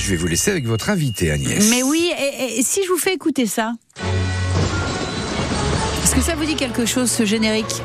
je vais vous laisser avec votre invité, Agnès. Mais oui, et, et si je vous fais écouter ça Est-ce que ça vous dit quelque chose, ce générique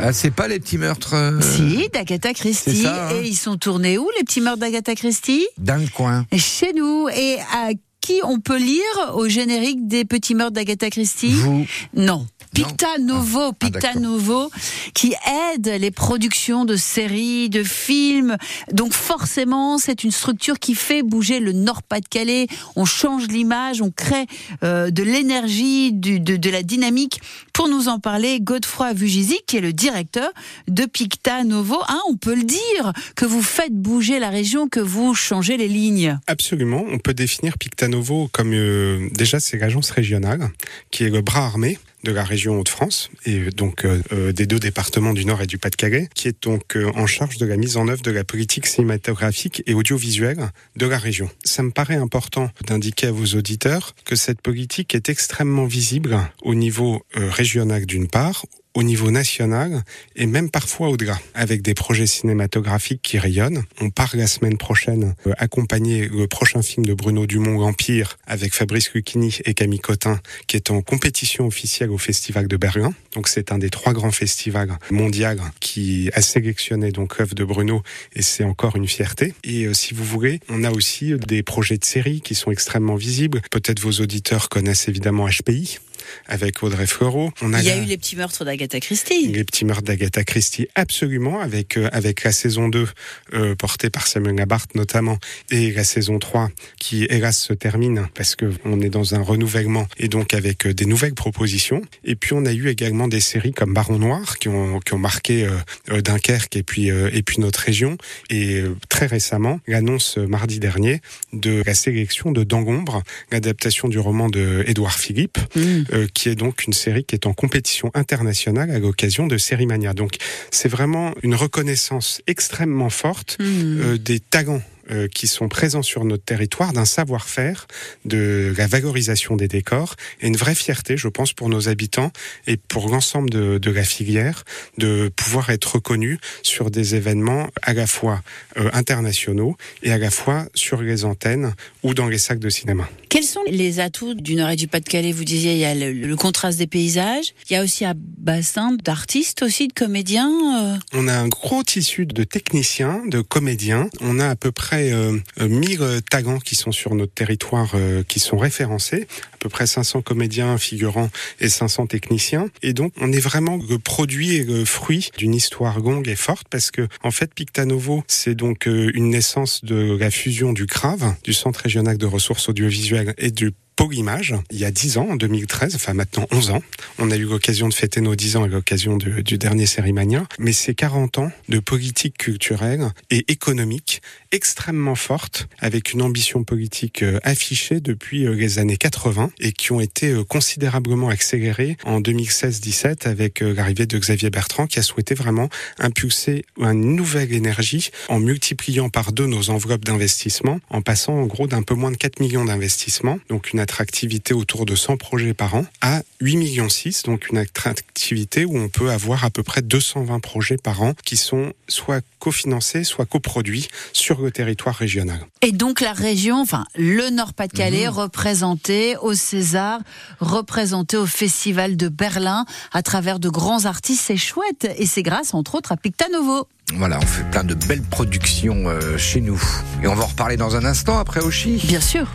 Ah, c'est pas les petits meurtres euh, Si, d'Agatha Christie. ça, hein. Et ils sont tournés où, les petits meurtres d'Agatha Christie? Dans le coin. Chez nous. Et à qui on peut lire au générique des petits meurtres d'Agatha Christie? Vous Non. Picta Novo, Ah, Picta d'accord. Novo, qui aide les productions de séries, de films. Donc forcément, c'est une structure qui fait bouger le Nord-Pas-de-Calais. On change l'image, on crée euh, de l'énergie, de, de la dynamique. Pour nous en parler, Godefroy Vugizic, qui est le directeur de Picta Novo. Hein, on peut le dire, que vous faites bouger la région, que vous changez les lignes. Absolument. On peut définir Pictanovo comme euh, déjà c'est l'agence régionale qui est le bras armé de la région Hauts-de-France et donc euh, euh, des deux départements du Nord et du Pas-de-Calais, qui est donc euh, en charge de la mise en œuvre de la politique cinématographique et audiovisuelle de la région. Ça me paraît important d'indiquer à vos auditeurs que cette politique est extrêmement visible au niveau euh, régional d'une part, au niveau national et même parfois au-delà, avec des projets cinématographiques qui rayonnent. On part la semaine prochaine euh, accompagner le prochain film de Bruno Dumont, L'Empire, avec Fabrice Lucchini et Camille Cotin, qui est en compétition officielle au Festival de Berlin. Donc c'est un des trois grands festivals mondiaux qui a sélectionné donc l'œuvre de Bruno et c'est encore une fierté. Et euh, si vous voulez, on a aussi des projets de séries qui sont extrêmement visibles. Peut-être vos auditeurs connaissent évidemment HPI avec Audrey Fleurot. On a Il y a la- eu les petits meurtres d'Agatha Christie. les petits meurtres d'Agatha Christie, absolument, avec euh, avec la saison 2 euh, portée par Samuel Labarthe notamment, et la saison 3 qui hélas se termine parce que on est dans un renouvellement et donc avec euh, des nouvelles propositions. Et puis on a eu également des séries comme Baron Noir qui ont qui ont marqué euh, Dunkerque et puis et puis notre région. Et très récemment, l'annonce mardi dernier de la sélection de Dangombre, l'adaptation du roman de Édouard Philippe, Mmh. Euh, qui est donc une série qui est en compétition internationale à l'occasion de Sérimania. Donc c'est vraiment une reconnaissance extrêmement forte Mmh. euh, des talents euh, qui sont présents sur notre territoire, d'un savoir-faire, de la valorisation des décors, et une vraie fierté, je pense, pour nos habitants et pour l'ensemble de, de la filière, de pouvoir être reconnus sur des événements à la fois euh, internationaux et à la fois sur les antennes ou dans les sacs de cinéma. Quels sont les atouts du Nord et du Pas-de-Calais? Vous disiez, il y a le, le contraste des paysages. Il y a aussi un bassin d'artistes aussi, de comédiens. euh? On a un gros tissu de techniciens, de comédiens. On a à peu près euh, euh, 1000 talents qui sont sur notre territoire, euh, qui sont référencés. À peu près 500 comédiens, figurants et 500 techniciens. Et donc, on est vraiment le produit et le fruit d'une histoire longue et forte parce que, en fait, Pictanovo, c'est donc euh, une naissance de la fusion du CRAV, du Centre régional de ressources audiovisuelles et du Polyimage, il y a 10 ans, en 2013, enfin maintenant 11 ans. On a eu l'occasion de fêter nos 10 ans à l'occasion du, dernier Sérimania, mais c'est 40 ans de politique culturelle et économique extrêmement forte, avec une ambition politique euh, affichée depuis euh, les années 80 et qui ont été euh, considérablement accélérées en 2016-17 avec l'arrivée de Xavier Bertrand qui a souhaité vraiment impulser une nouvelle énergie en multipliant par deux nos enveloppes d'investissement, en passant en gros d'un peu moins de 4 millions d'investissements, donc une attractivité autour de 100 projets par an, à 8 millions 6, donc une attractivité où on peut avoir à peu près 220 projets par an qui sont soit cofinancés, soit coproduits sur le territoire régional. Et donc la région, enfin le Nord-Pas-de-Calais, Mhm. représenté au César, représenté au Festival de Berlin, à travers de grands artistes, c'est chouette. Et c'est grâce, entre autres, à Pictanovo. Voilà, on fait plein de belles productions euh, chez nous. Et on va en reparler dans un instant après Oshi. Bien sûr.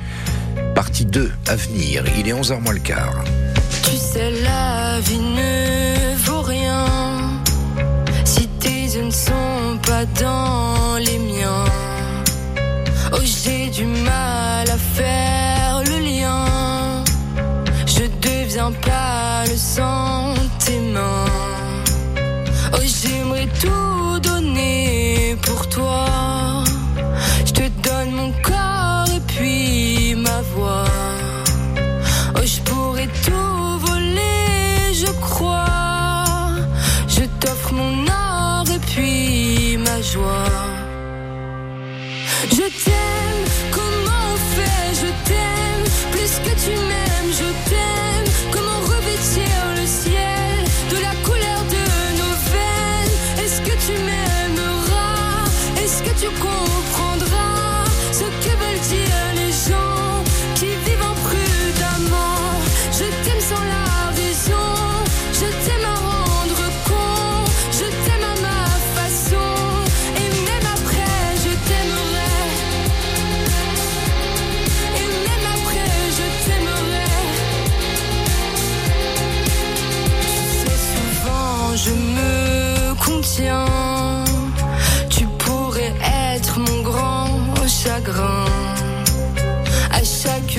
Partie 2 à venir. Il est 11h moins le quart. Tu sais, la vie ne vaut rien si tes yeux ne sont pas dans les miens. Oh, j'ai du mal à faire le lien. Je deviens pas le sentiment.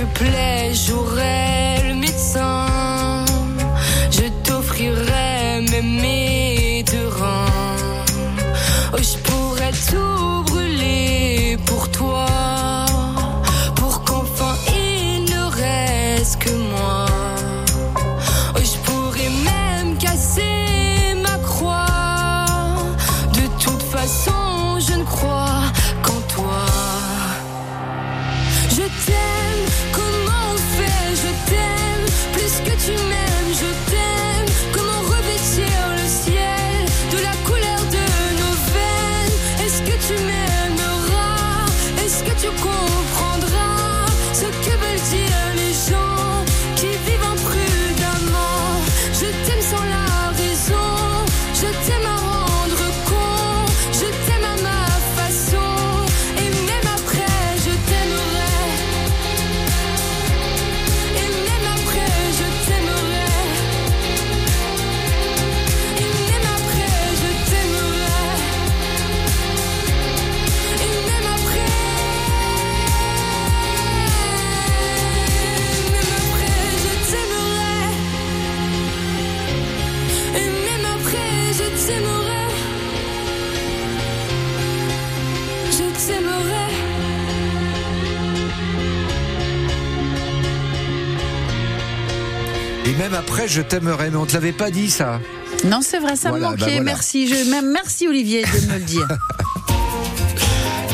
Dieu plaît, j'aurai le médecin. Je t'offrirai mes reins. Oh, je pourrais tout Et même après, je t'aimerais, mais on te l'avait pas dit ça. Non, c'est vrai, ça Voilà, me bah manquait. voilà. Merci, je, même, merci Olivier de me le dire.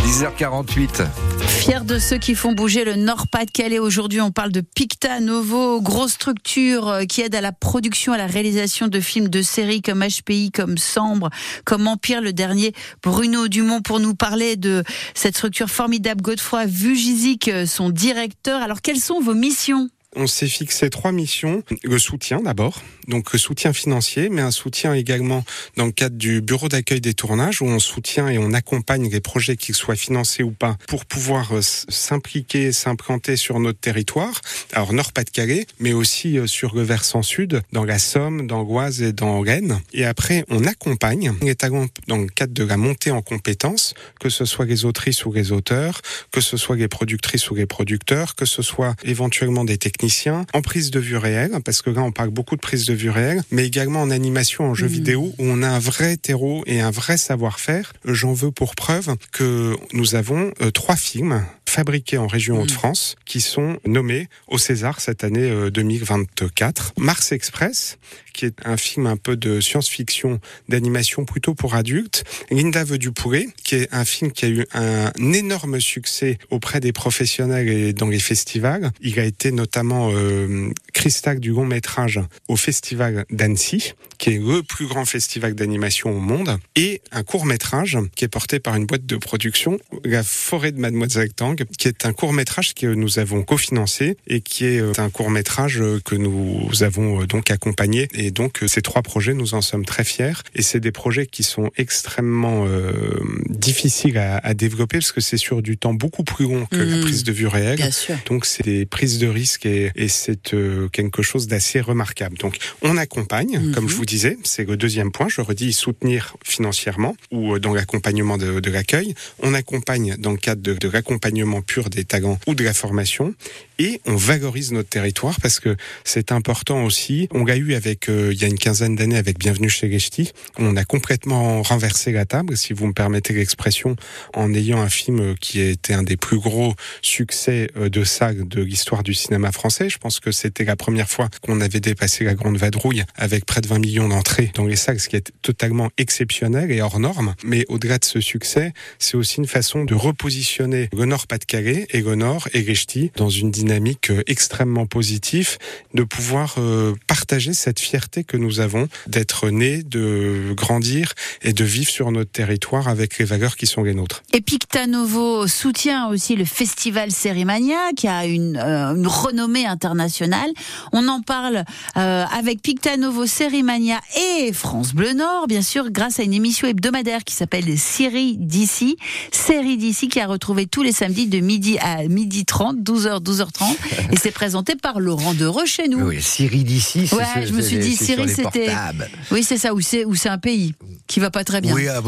10h48. Fier de ceux qui font bouger le Nord-Pas-de-Calais. Aujourd'hui, on parle de Picta Novo, grosse structure euh, qui aide à la production, à la réalisation de films de séries comme HPI, comme Sambre, comme Empire, le dernier. Bruno Dumont pour nous parler de cette structure formidable. Godefroy Vugizic, euh, son directeur. Alors, quelles sont vos missions? On s'est fixé trois missions. Le soutien d'abord, donc le soutien financier, mais un soutien également dans le cadre du bureau d'accueil des tournages où on soutient et on accompagne les projets qu'ils soient financés ou pas pour pouvoir euh, s'impliquer, s'implanter sur notre territoire. Alors Nord-Pas-de-Calais, mais aussi euh, sur le versant sud, dans la Somme, dans l'Oise et dans Rennes. Et après, on accompagne les talents dans le cadre de la montée en compétences, que ce soit les autrices ou les auteurs, que ce soit les productrices ou les producteurs, que ce soit éventuellement des en prise de vue réelle, parce que là on parle beaucoup de prise de vue réelle, mais également en animation, en jeu Mhm. vidéo, où on a un vrai terreau et un vrai savoir-faire. J'en veux pour preuve que nous avons euh, trois films fabriqués en région Mhm. Hauts-de-France qui sont nommés au César cette année euh, 2024. Mars Express, qui est un film un peu de science-fiction, d'animation plutôt pour adultes. Linda veut du poulet, qui est un film qui a eu un énorme succès auprès des professionnels et dans les festivals. Il a été notamment euh, cristal du long métrage au festival d'Annecy, qui est le plus grand festival d'animation au monde, et un court métrage qui est porté par une boîte de production, La forêt de Mademoiselle Tang, qui est un court métrage que nous avons cofinancé et qui est euh, un court métrage que nous avons euh, donc accompagné. Donc euh, ces trois projets, nous en sommes très fiers. Et c'est des projets qui sont extrêmement euh, difficiles à, à développer parce que c'est sur du temps beaucoup plus long que la Mhm. prise de vue réelle. Bien sûr. Donc c'est des prises de risque et, et c'est euh, quelque chose d'assez remarquable. Donc on accompagne, Mhm. comme je vous disais, c'est le deuxième point. Je redis soutenir financièrement ou dans l'accompagnement de, de l'accueil. On accompagne dans le cadre de, de l'accompagnement pur des talents ou de la formation et on valorise notre territoire parce que c'est important aussi. On l'a eu avec euh, il y a une quinzaine d'années avec Bienvenue chez les Ch'tis. On a complètement renversé la table, si vous me permettez l'expression, en ayant un film euh, qui a été un des plus gros succès euh, de saga de l'histoire du cinéma français. Je pense que c'était la première fois qu'on avait dépassé la grande vadrouille avec près de 20 millions d'entrées dans les salles, ce qui est totalement exceptionnel et hors norme. Mais au-delà de ce succès, c'est aussi une façon de repositionner le Nord-Pas-de-Calais et le Nord et les Ch'tis dans une dynamique euh, extrêmement positive, de pouvoir euh, partager cette fierté que nous avons d'être nés, de grandir et de vivre sur notre territoire avec les valeurs qui sont les nôtres. Et Picta Novo soutient aussi le festival Sérimania, qui a une, euh, une renommée internationale. On en parle euh, avec Picta Novo Sérimania et France Bleu Nord, bien sûr, grâce à une émission hebdomadaire qui s'appelle Série d'ici. Série d'ici qui a retrouvé tous les samedis de midi à midi 30, 12h, 12h30. Et c'est présenté par Laurent Dereux chez nous. Oui, Syrie d'ici. Ouais, ce- je me suis dit, Syrie, c'était-. Oui, c'est ça, où c'est où c'est un pays qui va pas très bien. Oui, ah,